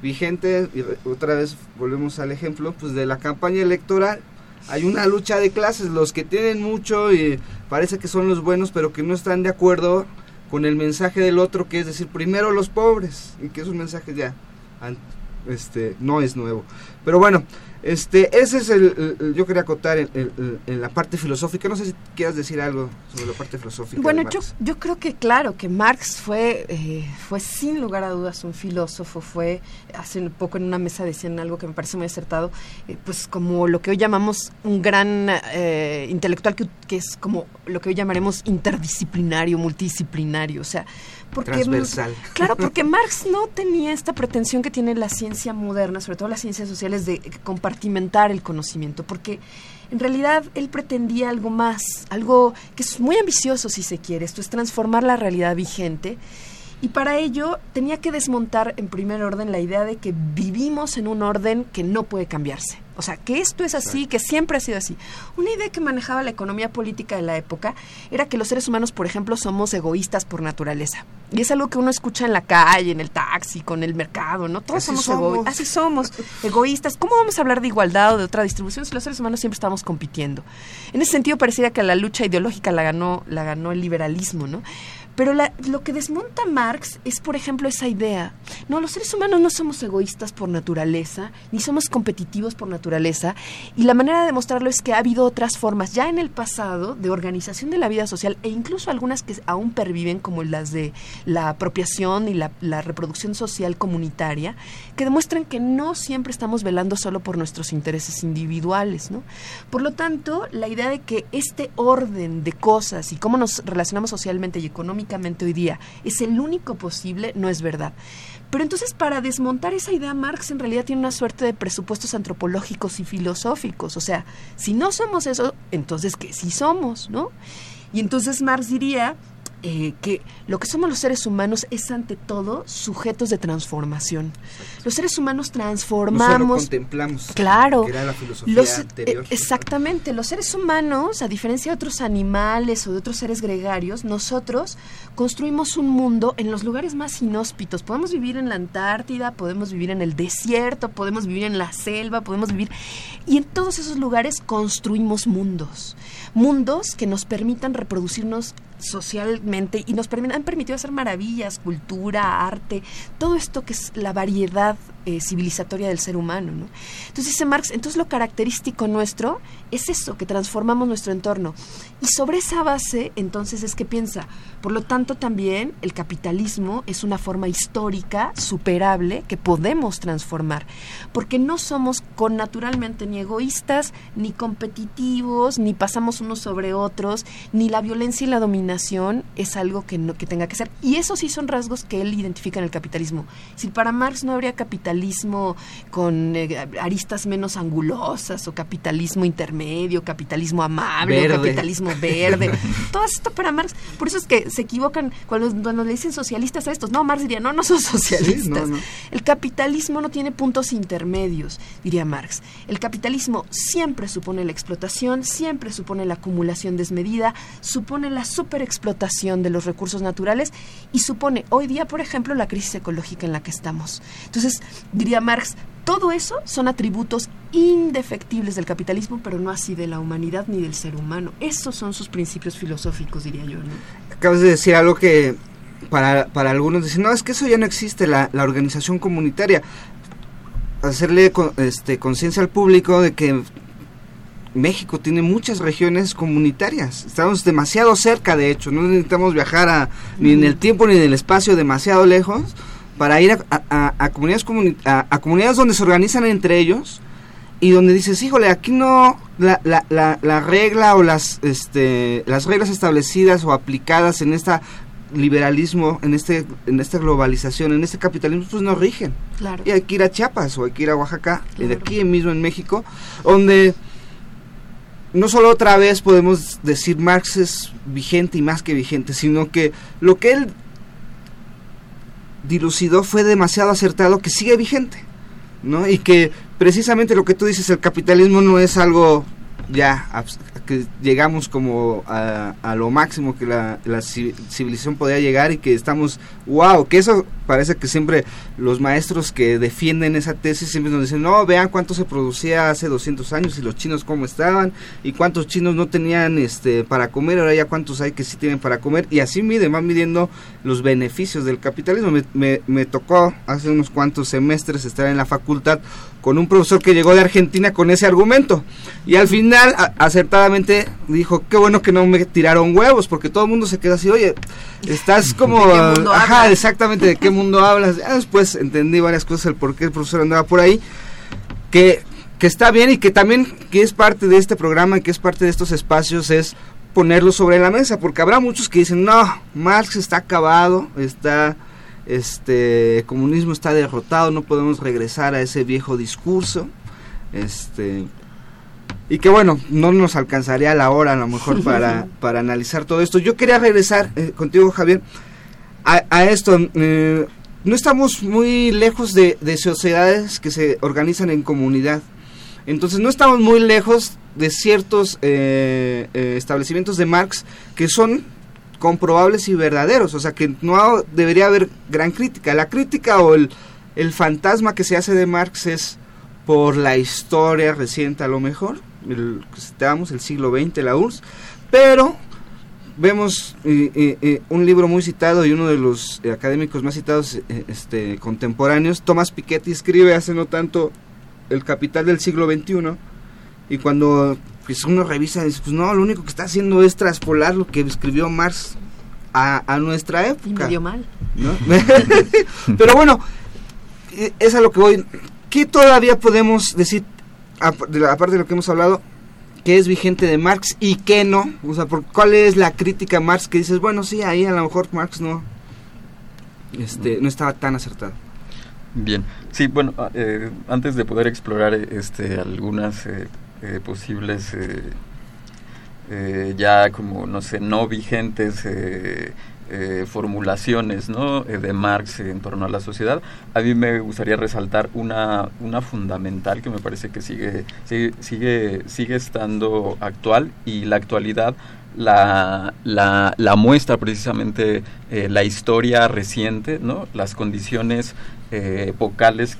vigente, y otra vez volvemos al ejemplo, pues de la campaña electoral hay una lucha de clases, los que tienen mucho y parece que son los buenos, pero que no están de acuerdo con el mensaje del otro, que es decir, primero los pobres, y que es un mensaje ya, este, no es nuevo. Pero bueno, este, ese es el, yo quería acotar en, la parte filosófica. No sé si quieras decir algo sobre la parte filosófica. Bueno, yo, yo creo que claro, que Marx fue, eh, fue sin lugar a dudas un filósofo, fue, hace un poco en una mesa decían algo que me parece muy acertado, eh, pues como lo que hoy llamamos un gran eh, intelectual, que, que es como lo que hoy llamaremos interdisciplinario, multidisciplinario, o sea, porque, Claro, porque *laughs* Marx no tenía esta pretensión que tiene la ciencia moderna, sobre todo las ciencias sociales, de compartimentar el conocimiento, porque en realidad él pretendía algo más, algo que es muy ambicioso si se quiere, esto es transformar la realidad vigente. Y para ello tenía que desmontar en primer orden la idea de que vivimos en un orden que no puede cambiarse. O sea, que esto es así, que siempre ha sido así. Una idea que manejaba la economía política de la época era que los seres humanos, por ejemplo, somos egoístas por naturaleza. Y es algo que uno escucha en la calle, en el taxi, con el mercado, ¿no? Todos somos, egoístas. Así somos, egoístas. ¿Cómo vamos a hablar de igualdad o de otra distribución si los seres humanos siempre estamos compitiendo? En ese sentido, parecía que la lucha ideológica la ganó, la ganó el liberalismo, ¿no? Pero lo que desmonta Marx es, por ejemplo, esa idea. No, los seres humanos no somos egoístas por naturaleza, ni somos competitivos por naturaleza. Y la manera de demostrarlo es que ha habido otras formas ya en el pasado de organización de la vida social e incluso algunas que aún perviven, como las de la apropiación y la, la reproducción social comunitaria, que demuestran que no siempre estamos velando solo por nuestros intereses individuales. ¿no? Por lo tanto, la idea de que este orden de cosas y cómo nos relacionamos socialmente y económicamente hoy día es el único posible, no es verdad. Pero entonces para desmontar esa idea, Marx en realidad tiene una suerte de presupuestos antropológicos y filosóficos. O sea, si no somos eso, entonces ¿qué sí somos? ¿no? Y entonces Marx diría eh, que lo que somos los seres humanos es ante todo sujetos de transformación. Los seres humanos transformamos. contemplamos. Claro. Que era la filosofía eh, anterior. exactamente. Los seres humanos, a diferencia de otros animales o de otros seres gregarios, nosotros construimos un mundo en los lugares más inhóspitos. Podemos vivir en la Antártida, podemos vivir en el desierto, podemos vivir en la selva, podemos vivir. Y en todos esos lugares construimos mundos. Mundos que nos permitan reproducirnos socialmente y nos han permitido hacer maravillas, cultura, arte, todo esto que es la variedad eh, civilizatoria del ser humano. ¿no? Entonces dice Marx, entonces lo característico nuestro es eso, que transformamos nuestro entorno. Y sobre esa base, entonces es que piensa, por lo tanto también el capitalismo es una forma histórica, superable, que podemos transformar, porque no somos con naturalmente ni egoístas, ni competitivos, ni pasamos unos sobre otros, ni la violencia y la dominación es algo que, no, que tenga que ser. Y esos sí son rasgos que él identifica en el capitalismo. Si para Marx no habría capitalismo con eh, aristas menos angulosas, o capitalismo intermedio, capitalismo amable, o capitalismo *laughs* verde, *laughs* todo esto para Marx. Por eso es que se equivocan cuando, cuando le dicen socialistas a estos. No, Marx diría, no, no son socialistas. El capitalismo no tiene puntos intermedios, diría Marx. El capitalismo siempre supone la explotación, siempre supone la acumulación desmedida, supone la superexplotación de los recursos naturales y supone hoy día, por ejemplo, la crisis ecológica en la que estamos. Entonces, diría Marx, todo eso son atributos indefectibles del capitalismo, pero no así de la humanidad ni del ser humano. Esos son sus principios filosóficos, diría yo. Acabas de decir algo que para, para algunos dicen, no, es que eso ya no existe, la, la organización comunitaria. Hacerle este, conciencia al público de que México tiene muchas regiones comunitarias. Estamos demasiado cerca, de hecho. No necesitamos viajar a, ni en el tiempo ni en el espacio demasiado lejos para ir a, a, comunidades, a, comunidades donde se organizan entre ellos y donde dices, híjole, aquí no la, la, la, la regla o las, este, las reglas establecidas o aplicadas en esta liberalismo, en este en esta globalización, en este capitalismo, pues no rigen. Y hay que ir a Chiapas o hay que ir a Oaxaca, y de aquí mismo en México, donde no solo otra vez podemos decir Marx es vigente y más que vigente, sino que lo que él dilucidó fue demasiado acertado que sigue vigente, ¿no? Y que precisamente lo que tú dices, el capitalismo no es algo ya que llegamos como a, a lo máximo que la, la, civilización podía llegar y que estamos, wow, que eso parece que siempre los maestros que defienden esa tesis siempre nos dicen, no, vean cuánto se producía hace 200 años y los chinos cómo estaban y cuántos chinos no tenían este para comer, ahora ya cuántos hay que sí tienen para comer y así miden, van midiendo los beneficios del capitalismo. Me, me, me tocó hace unos cuantos semestres estar en la facultad con un profesor que llegó de Argentina con ese argumento y al final acertadamente dijo, qué bueno que no me tiraron huevos porque todo el mundo se queda así, oye, estás como... Ajá, exactamente, ¿de qué mundo *laughs* hablas? después entendí varias cosas, el por qué el profesor andaba por ahí, que, que está bien y que también que es parte de este programa y que es parte de estos espacios es ponerlo sobre la mesa, porque habrá muchos que dicen, no, Marx está acabado, está, este, comunismo está derrotado, no podemos regresar a ese viejo discurso, este, y que bueno, no nos alcanzaría la hora a lo mejor para, *laughs* para analizar todo esto. Yo quería regresar eh, contigo, Javier, a, esto, eh, no estamos muy lejos de, sociedades que se organizan en comunidad. Entonces no estamos muy lejos de ciertos eh, eh, establecimientos de Marx que son comprobables y verdaderos. O sea que no debería haber gran crítica. La crítica o el, el fantasma que se hace de Marx es por la historia reciente a lo mejor, el, el siglo XX, la URSS, pero vemos un libro muy citado y uno de los académicos más citados eh, este, contemporáneos, Thomas Piketty, escribe hace no tanto El Capital del siglo XXI, y cuando pues, uno revisa, dice, pues no, lo único que está haciendo es traspolar lo que escribió Marx a, nuestra época. Y medio mal. *laughs* Pero bueno, es a lo que voy. ¿Qué todavía podemos decir, aparte de lo que hemos hablado, qué es vigente de Marx y qué no. O sea, por, ¿cuál es la crítica a Marx que dices, bueno, sí, ahí a lo mejor Marx no, este, no estaba tan acertado? Bien, sí, bueno, ah, eh, antes de poder explorar este, algunas eh, eh, posibles ya como, no sé, no vigentes eh, formulaciones. Eh, de Marx en torno a la sociedad, a mí me gustaría resaltar una, una fundamental que me parece que sigue, sigue, sigue, estando actual y la actualidad la, la, la muestra precisamente eh, la historia reciente, ¿no? las condiciones eh,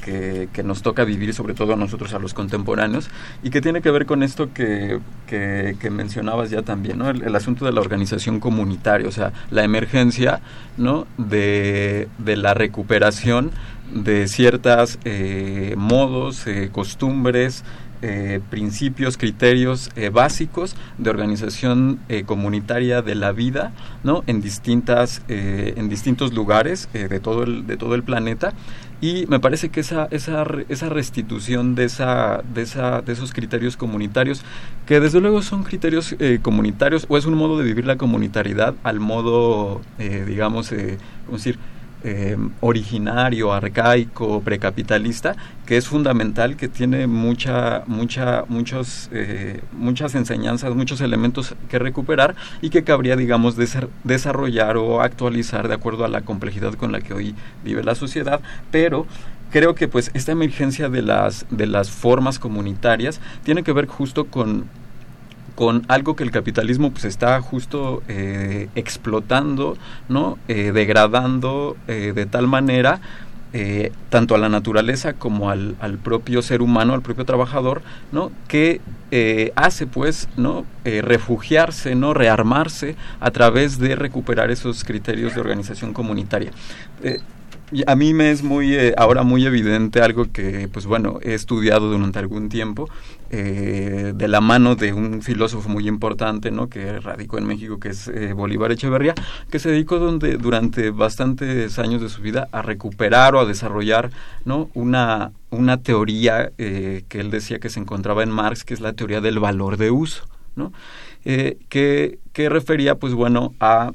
que, que, nos toca vivir, sobre todo a nosotros, a los contemporáneos, y que tiene que ver con esto que, que, mencionabas ya también. El, asunto de la organización comunitaria, o sea, la emergencia ¿no? de, de la recuperación de ciertas eh, modos, eh, costumbres, eh, principios, criterios eh, básicos de organización eh, comunitaria de la vida, ¿no? En distintas, en distintos lugares de todo el de todo el planeta y me parece que esa esa esa restitución de esa de esa de esos criterios comunitarios que desde luego son criterios comunitarios o es un modo de vivir la comunitariedad al modo digamos ¿cómo decir eh, originario, arcaico, precapitalista, que es fundamental, que tiene mucha, mucha, muchos, eh, muchas enseñanzas, muchos elementos que recuperar y que cabría, digamos, desarrollar o actualizar de acuerdo a la complejidad con la que hoy vive la sociedad, pero creo que pues esta emergencia de las de las formas comunitarias tiene que ver justo con con algo que el capitalismo pues está justo eh, explotando, ¿no? Eh, degradando eh, de tal manera tanto a la naturaleza como al, al, propio ser humano, al propio trabajador, ¿no? Que hace pues, ¿no? refugiarse, ¿no? Rearmarse a través de recuperar esos criterios de organización comunitaria a mí me es muy eh, ahora muy evidente algo que pues bueno he estudiado durante algún tiempo eh, de la mano de un filósofo muy importante no que radicó en México que es eh, Bolívar Echeverría que se dedicó donde durante bastantes años de su vida a recuperar o a desarrollar no una una teoría que él decía que se encontraba en Marx que es la teoría del valor de uso no que que refería pues bueno a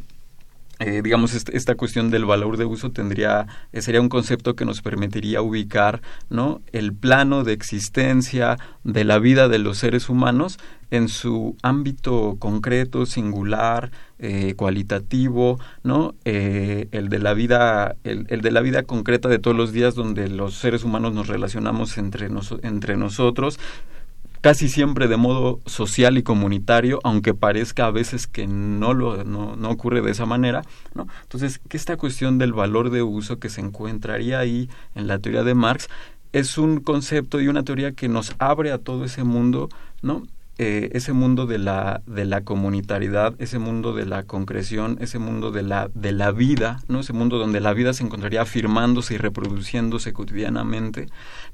eh, digamos, esta cuestión del valor de uso tendría, eh, sería un concepto que nos permitiría ubicar, ¿no? El plano de existencia de la vida de los seres humanos en su ámbito concreto, singular, eh, cualitativo, ¿no? el de la vida, el, el, de la vida concreta de todos los días donde los seres humanos nos relacionamos entre, entre nosotros, casi siempre de modo social y comunitario, aunque parezca a veces que no lo no, no, ocurre de esa manera, ¿no? Entonces, que esta cuestión del valor de uso que se encontraría ahí en la teoría de Marx es un concepto y una teoría que nos abre a todo ese mundo, ¿no? Eh, ese mundo de la de la comunitariedad, ese mundo de la concreción, ese mundo de la de la vida, ¿no? Ese mundo donde la vida se encontraría afirmándose y reproduciéndose cotidianamente,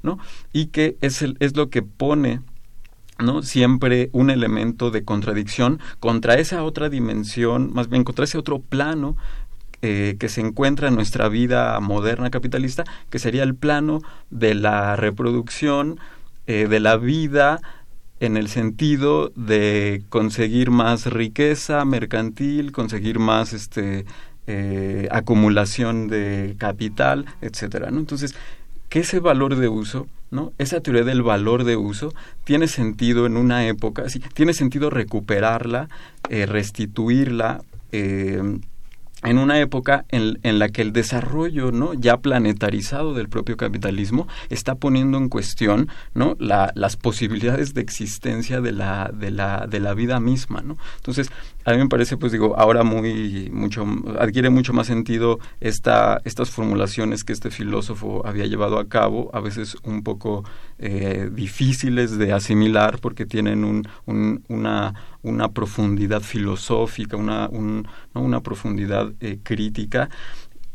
¿no? Y que es el, es lo que pone ¿no? Siempre un elemento de contradicción contra esa otra dimensión, más bien contra ese otro plano eh, que se encuentra en nuestra vida moderna capitalista, que sería el plano de la reproducción eh, de la vida en el sentido de conseguir más riqueza mercantil, conseguir más este eh, acumulación de capital, etcétera, ¿no? Entonces, que ese valor de uso ¿no? Esa teoría del valor de uso tiene sentido en una época, sí, tiene sentido recuperarla, eh, restituirla, eh, en una época en, la que el desarrollo no ya planetarizado del propio capitalismo está poniendo en cuestión no la, las posibilidades de existencia de la de la de la vida misma no entonces a mí me parece pues digo ahora muy mucho adquiere mucho más sentido esta estas formulaciones que este filósofo había llevado a cabo a veces un poco eh, difíciles de asimilar porque tienen un, un, una una profundidad filosófica, una, una profundidad eh, crítica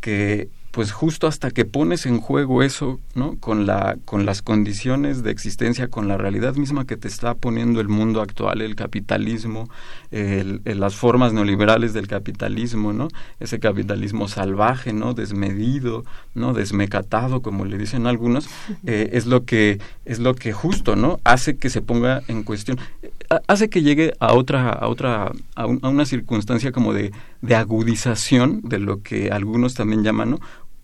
que pues justo hasta que pones en juego eso, ¿no? Con la con las condiciones de existencia, con la realidad misma que te está poniendo el mundo actual, el capitalismo, las formas neoliberales del capitalismo, ¿no? Ese capitalismo salvaje, ¿no? Desmedido, ¿no? Desmecatado, como le dicen algunos, eh, es lo que es lo que justo, ¿no? Hace que se ponga en cuestión hace que llegue a otra a otra a, una circunstancia como de, de agudización de lo que algunos también llaman ¿no?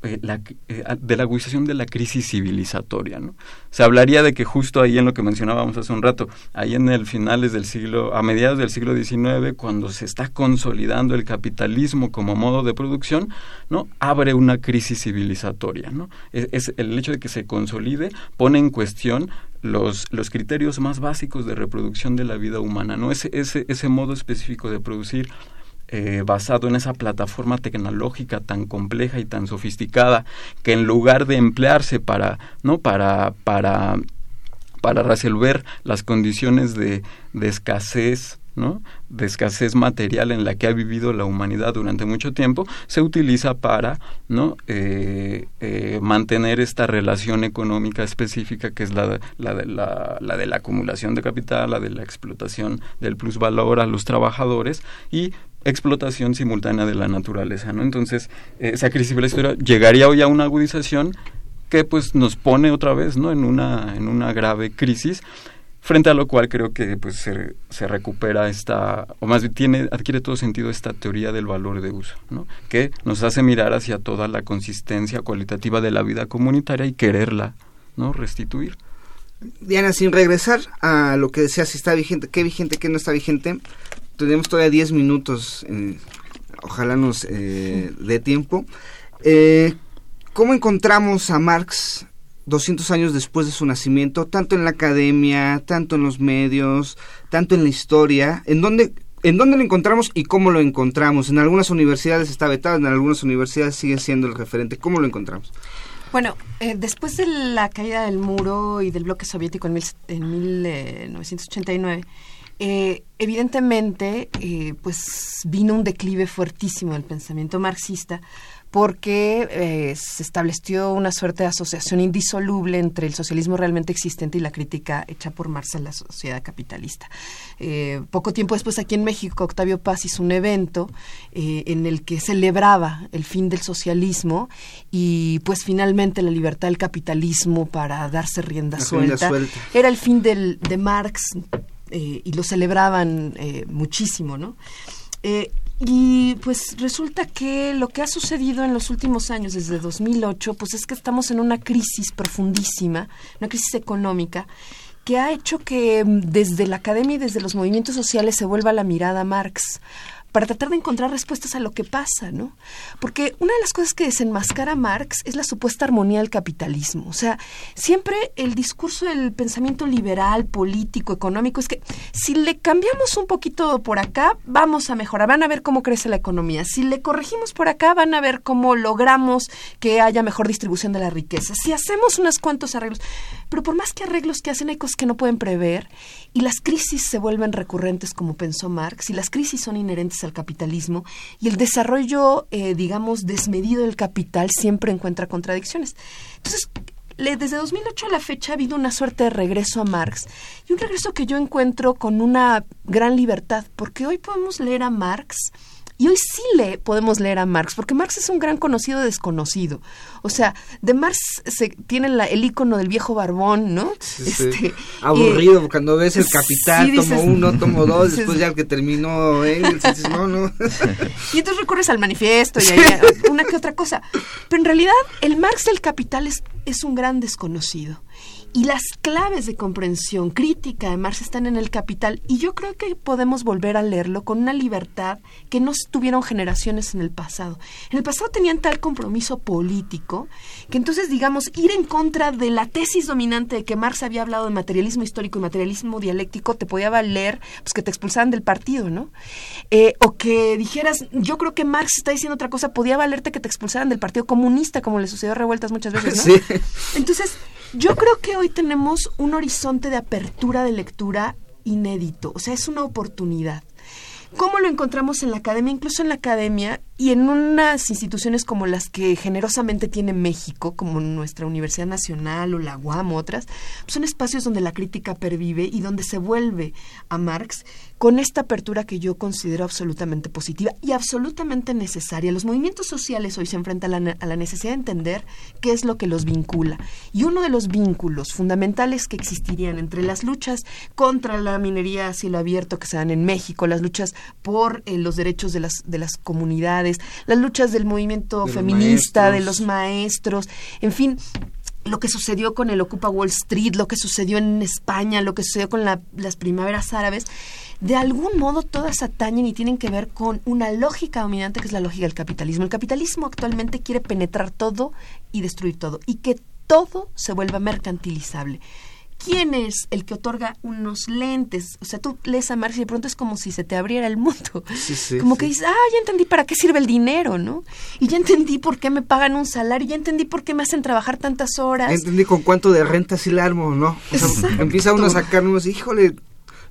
Eh, la, eh, de la agudización de la crisis civilizatoria. ¿no? Se hablaría de que justo ahí en lo que mencionábamos hace un rato, ahí en el finales del siglo, a mediados del siglo XIX, cuando se está consolidando el capitalismo como modo de producción, ¿no? abre una crisis civilizatoria. ¿no? Es, el hecho de que se consolide pone en cuestión los, los criterios más básicos de reproducción de la vida humana, ¿no? Ese, ese, ese modo específico de producir eh, basado en esa plataforma tecnológica tan compleja y tan sofisticada que en lugar de emplearse para no para para para resolver las condiciones de, de escasez ¿no? de escasez material en la que ha vivido la humanidad durante mucho tiempo, se utiliza para ¿no? Eh, eh, mantener esta relación económica específica que es la, la, de la, la de la acumulación de capital, la de la explotación del plusvalor a los trabajadores y explotación simultánea de la naturaleza. ¿no? Entonces, esa crisis de la historia llegaría hoy a una agudización que pues nos pone otra vez ¿no? en, una, en una grave crisis frente a lo cual creo que pues se, se, recupera esta, o más bien tiene, adquiere todo sentido esta teoría del valor de uso, ¿no? que nos hace mirar hacia toda la consistencia cualitativa de la vida comunitaria y quererla ¿no? restituir. Diana, sin regresar a lo que decía, si está vigente, qué vigente, qué no está vigente, tenemos todavía 10 minutos, eh, ojalá nos eh, dé tiempo. Eh, ¿Cómo encontramos a Marx 200 años después de su nacimiento, tanto en la academia, tanto en los medios, tanto en la historia, en dónde ¿En dónde lo encontramos y cómo lo encontramos? En algunas universidades está vetado, en algunas universidades sigue siendo el referente. ¿Cómo lo encontramos? Bueno, eh, después de la caída del muro y del bloque soviético en, mil, en 1989, eh, evidentemente, eh, pues vino un declive fuertísimo del pensamiento marxista porque eh, se estableció una suerte de asociación indisoluble entre el socialismo realmente existente y la crítica hecha por Marx a la sociedad capitalista. Eh, poco tiempo después, aquí en México, Octavio Paz hizo un evento eh, en el que celebraba el fin del socialismo y pues finalmente la libertad del capitalismo para darse rienda, suelta. Era el fin del, de Marx y lo celebraban muchísimo, ¿no? Y pues resulta que lo que ha sucedido en los últimos años, desde 2008, pues es que estamos en una crisis profundísima, una crisis económica, que ha hecho que mm, desde la academia y desde los movimientos sociales se vuelva la mirada a Marx para tratar de encontrar respuestas a lo que pasa, ¿no? Porque una de las cosas que desenmascara Marx es la supuesta armonía del capitalismo. O sea, siempre el discurso del pensamiento liberal, político, económico, es que si le cambiamos un poquito por acá, vamos a mejorar, van a ver cómo crece la economía. Si le corregimos por acá, van a ver cómo logramos que haya mejor distribución de la riqueza. Si hacemos unos cuantos arreglos, pero por más que arreglos que hacen, hay cosas que no pueden prever y las crisis se vuelven recurrentes como pensó Marx y las crisis son inherentes al capitalismo y el desarrollo, eh, digamos, desmedido del capital siempre encuentra contradicciones. Entonces, desde 2008 a la fecha ha habido una suerte de regreso a Marx y un regreso que yo encuentro con una gran libertad, porque hoy podemos leer a Marx y hoy sí le podemos leer a Marx, porque Marx es un gran conocido desconocido. O sea, de Marx se tiene el icono del viejo barbón, ¿no? este, Aburrido, cuando ves el capital, tomo uno, tomo *laughs* dos, después ya el que terminó Engels, dices, no, no. *laughs* y entonces recurres al manifiesto y una que otra cosa. Pero en realidad, el Marx del capital es, es un gran desconocido. Y las claves de comprensión crítica de Marx están en el Capital y yo creo que podemos volver a leerlo con una libertad que no tuvieron generaciones en el pasado. En el pasado tenían tal compromiso político que entonces, digamos, ir en contra de la tesis dominante de que Marx había hablado de materialismo histórico y materialismo dialéctico te podía valer pues, que te expulsaran del partido, ¿no? Eh, o que dijeras, yo creo que Marx está diciendo otra cosa, podía valerte que te expulsaran del Partido Comunista, como le sucedió a Revueltas muchas veces, ¿no? *laughs* Entonces, yo creo que hoy tenemos un horizonte de apertura de lectura inédito, o sea, es una oportunidad. ¿Cómo lo encontramos en la academia? Incluso en la academia y en unas instituciones como las que generosamente tiene México, como nuestra Universidad Nacional o la UAM o otras, son espacios donde la crítica pervive y donde se vuelve a Marx con esta apertura que yo considero absolutamente positiva y absolutamente necesaria. Los movimientos sociales hoy se enfrentan a la, a la necesidad de entender qué es lo que los vincula. Y uno de los vínculos fundamentales que existirían entre las luchas contra la minería a cielo abierto que se dan en México, las luchas por eh, los derechos de las, de las comunidades, las luchas del movimiento feminista, de los maestros, en fin, lo que sucedió con el Ocupa Wall Street, lo que sucedió en España, lo que sucedió con las primaveras árabes, de algún modo todas atañen y tienen que ver con una lógica dominante que es la lógica del capitalismo. El capitalismo actualmente quiere penetrar todo y destruir todo y que todo se vuelva mercantilizable. ¿Quién es el que otorga unos lentes? O sea, tú lees a Marx y de pronto es como si se te abriera el mundo. como que dices, ah, ya entendí para qué sirve el dinero, ¿no? Y ya entendí por qué me pagan un salario, ya entendí por qué me hacen trabajar tantas horas. Ya entendí con cuánto de renta sí la armo, ¿no? empieza uno a sacar unos, híjole,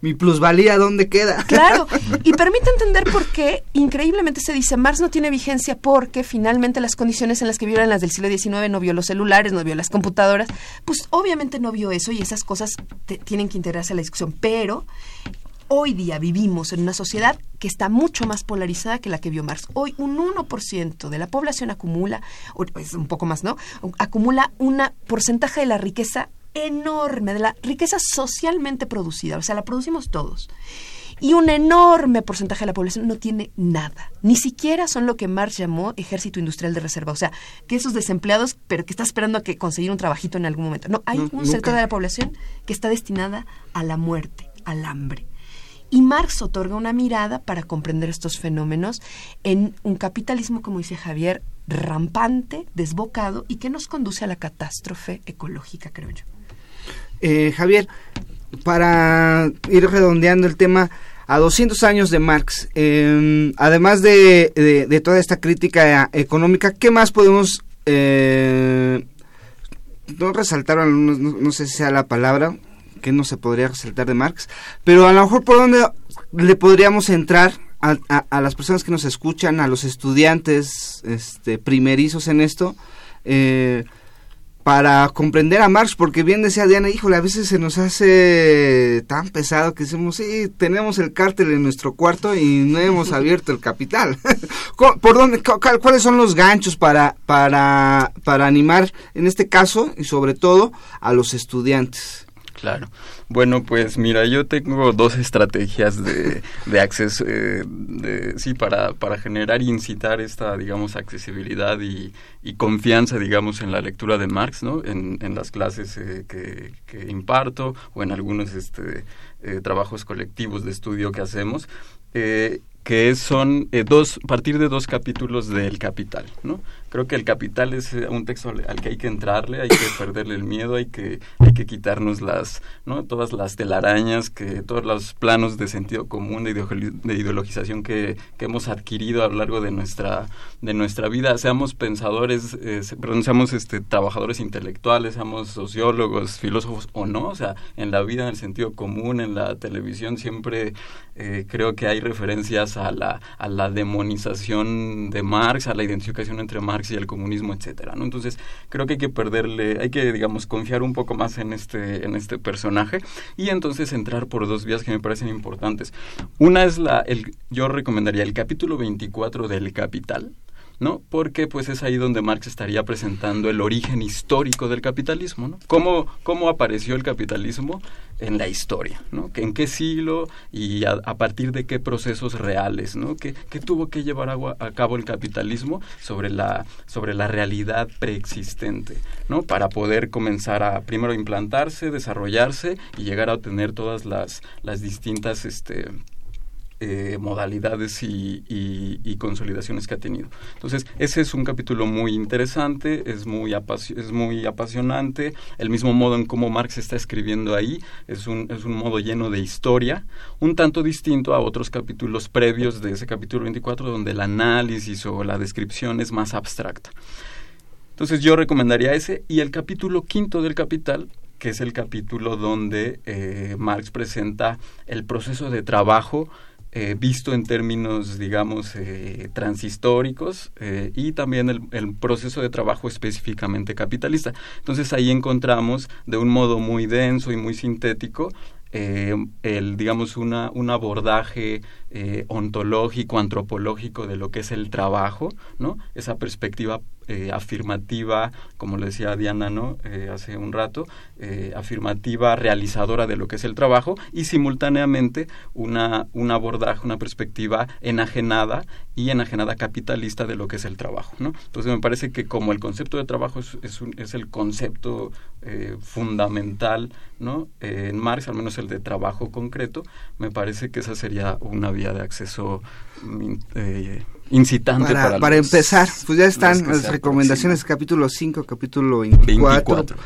mi plusvalía dónde queda. Claro, *laughs* y permite entender por qué increíblemente se dice Marx no tiene vigencia porque finalmente las condiciones en las que vivieron las del siglo XIX no vio los celulares, no vio las computadoras, pues obviamente no vio eso y esas cosas tienen que integrarse a la discusión, pero hoy día vivimos en una sociedad que está mucho más polarizada que la que vio Marx. Hoy un 1% de la población acumula, o es un poco más, ¿no? Acumula un porcentaje de la riqueza enorme, de la riqueza socialmente producida, o sea, la producimos todos. Y un enorme porcentaje de la población no tiene nada. Ni siquiera son lo que Marx llamó ejército industrial de reserva. O sea, que esos desempleados, pero que está esperando a que conseguir un trabajito en algún momento. No, hay un sector de la población que está destinada a la muerte, al hambre. Y Marx otorga una mirada para comprender estos fenómenos en un capitalismo, como dice Javier, rampante, desbocado y que nos conduce a la catástrofe ecológica, creo yo. Eh, Javier, para ir redondeando el tema, a 200 años de Marx, em, además de, toda esta crítica económica, ¿qué más podemos... Eh, no resaltar, no, sé si sea la palabra, que no se podría resaltar de Marx, pero a lo mejor por dónde le podríamos entrar a, las personas que nos escuchan, a los estudiantes este, primerizos en esto, eh, para comprender a Marx, porque bien decía Diana, híjole, a veces se nos hace tan pesado que decimos, sí, tenemos el cártel en nuestro cuarto y no hemos *laughs* abierto el capital. *laughs* ¿Por dónde, cuáles son los ganchos para, para, para animar, en este caso, y sobre todo, a los estudiantes? Claro. Bueno, pues mira, yo tengo dos estrategias de, de acceso, eh, de, sí, para, para generar e incitar esta, digamos, accesibilidad y, y, confianza, digamos, en la lectura de Marx, ¿no? En, las clases eh, que, que, imparto o en algunos este, eh, trabajos colectivos de estudio que hacemos. Eh, que son eh, dos, partir de dos capítulos del Capital, ¿no? Creo que el Capital es eh, un texto al, que hay que entrarle, hay que perderle el miedo, hay que, hay que quitarnos las, ¿no? Todas las telarañas, que todos los planos de sentido común, de, de ideologización que, que, hemos adquirido a lo largo de nuestra, de nuestra vida, seamos pensadores, eh, perdón, seamos este, trabajadores intelectuales, seamos sociólogos, filósofos o no, o sea, en la vida, en el sentido común, en la televisión, siempre eh, creo que hay referencias a la, a la demonización de Marx, a la identificación entre Marx y el comunismo, etcétera, ¿no? Entonces, creo que hay que perderle, hay que, digamos, confiar un poco más en este, en este personaje y entonces entrar por dos vías que me parecen importantes. Una es la, el, yo recomendaría el capítulo 24 del Capital, ¿no? Porque pues es ahí donde Marx estaría presentando el origen histórico del capitalismo, ¿no? ¿Cómo, cómo apareció el capitalismo en la historia, ¿no? ¿En qué siglo y a, partir de qué procesos reales, ¿no? ¿Qué, tuvo que llevar a, cabo el capitalismo sobre la, sobre la realidad preexistente, ¿no? Para poder comenzar a primero implantarse, desarrollarse y llegar a obtener todas las, las distintas, este, eh, modalidades y, consolidaciones que ha tenido. Entonces, ese es un capítulo muy interesante, es muy, es muy apasionante, el mismo modo en cómo Marx está escribiendo ahí, es un, es un modo lleno de historia, un tanto distinto a otros capítulos previos de ese capítulo 24, donde el análisis o la descripción es más abstracta. Entonces yo recomendaría ese y el capítulo quinto del Capital que es el capítulo donde eh, Marx presenta el proceso de trabajo eh, visto en términos, digamos, eh, transhistóricos eh, y también el, el, proceso de trabajo específicamente capitalista. Entonces ahí encontramos de un modo muy denso y muy sintético eh, el, digamos, una, un abordaje eh, ontológico, antropológico de lo que es el trabajo, ¿no? Esa perspectiva eh, afirmativa, como le decía Diana, ¿no? hace un rato, afirmativa, realizadora de lo que es el trabajo y simultáneamente una, un abordaje, una perspectiva enajenada y enajenada capitalista de lo que es el trabajo, ¿no? Entonces me parece que como el concepto de trabajo es, es, es el concepto fundamental, ¿no? en Marx, al menos el de trabajo concreto, me parece que esa sería una vía de acceso mm, eh, incitante para, para, empezar. Pues ya están las recomendaciones, capítulo 5, capítulo 24.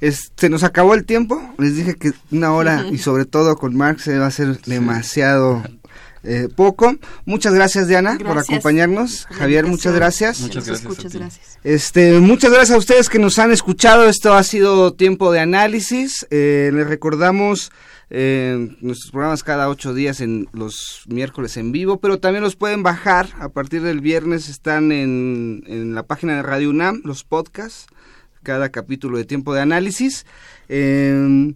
se nos acabó el tiempo, les dije que una hora y sobre todo con Marx se va a ser demasiado *laughs* eh, poco. Muchas gracias Diana por acompañarnos. Javier, muchas gracias. Muchas gracias. Este, muchas gracias a ustedes que nos han escuchado. Esto ha sido tiempo de análisis. Eh, les recordamos eh, nuestros programas cada ocho días en los miércoles en vivo, pero también los pueden bajar a partir del viernes. Están en, en la página de Radio UNAM, los podcasts, cada capítulo de tiempo de análisis. Eh,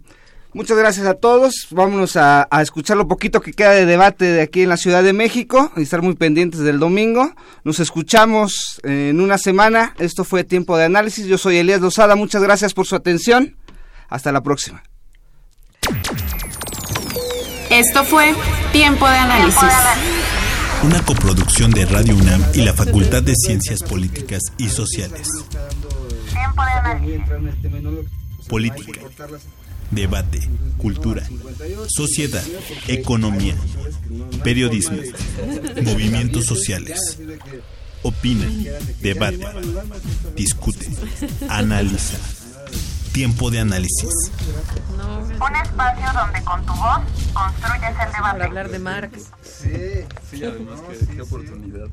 Muchas gracias a todos. Vámonos a, escuchar lo poquito que queda de debate de aquí en la Ciudad de México y estar muy pendientes del domingo. Nos escuchamos en una semana. Esto fue Tiempo de Análisis. Yo soy Elías Lozada. Muchas gracias por su atención. Hasta la próxima. Esto fue Tiempo de Análisis. Una coproducción de Radio UNAM y la Facultad de Ciencias Políticas y Sociales. Tiempo de Análisis. Política debate, cultura, sociedad, economía, periodismo, movimientos sociales. Opina, debate, discute, analiza. Tiempo de análisis. Un espacio donde con tu voz construyes el debate. Para hablar de Marx. Sí, sí, además que qué oportunidad.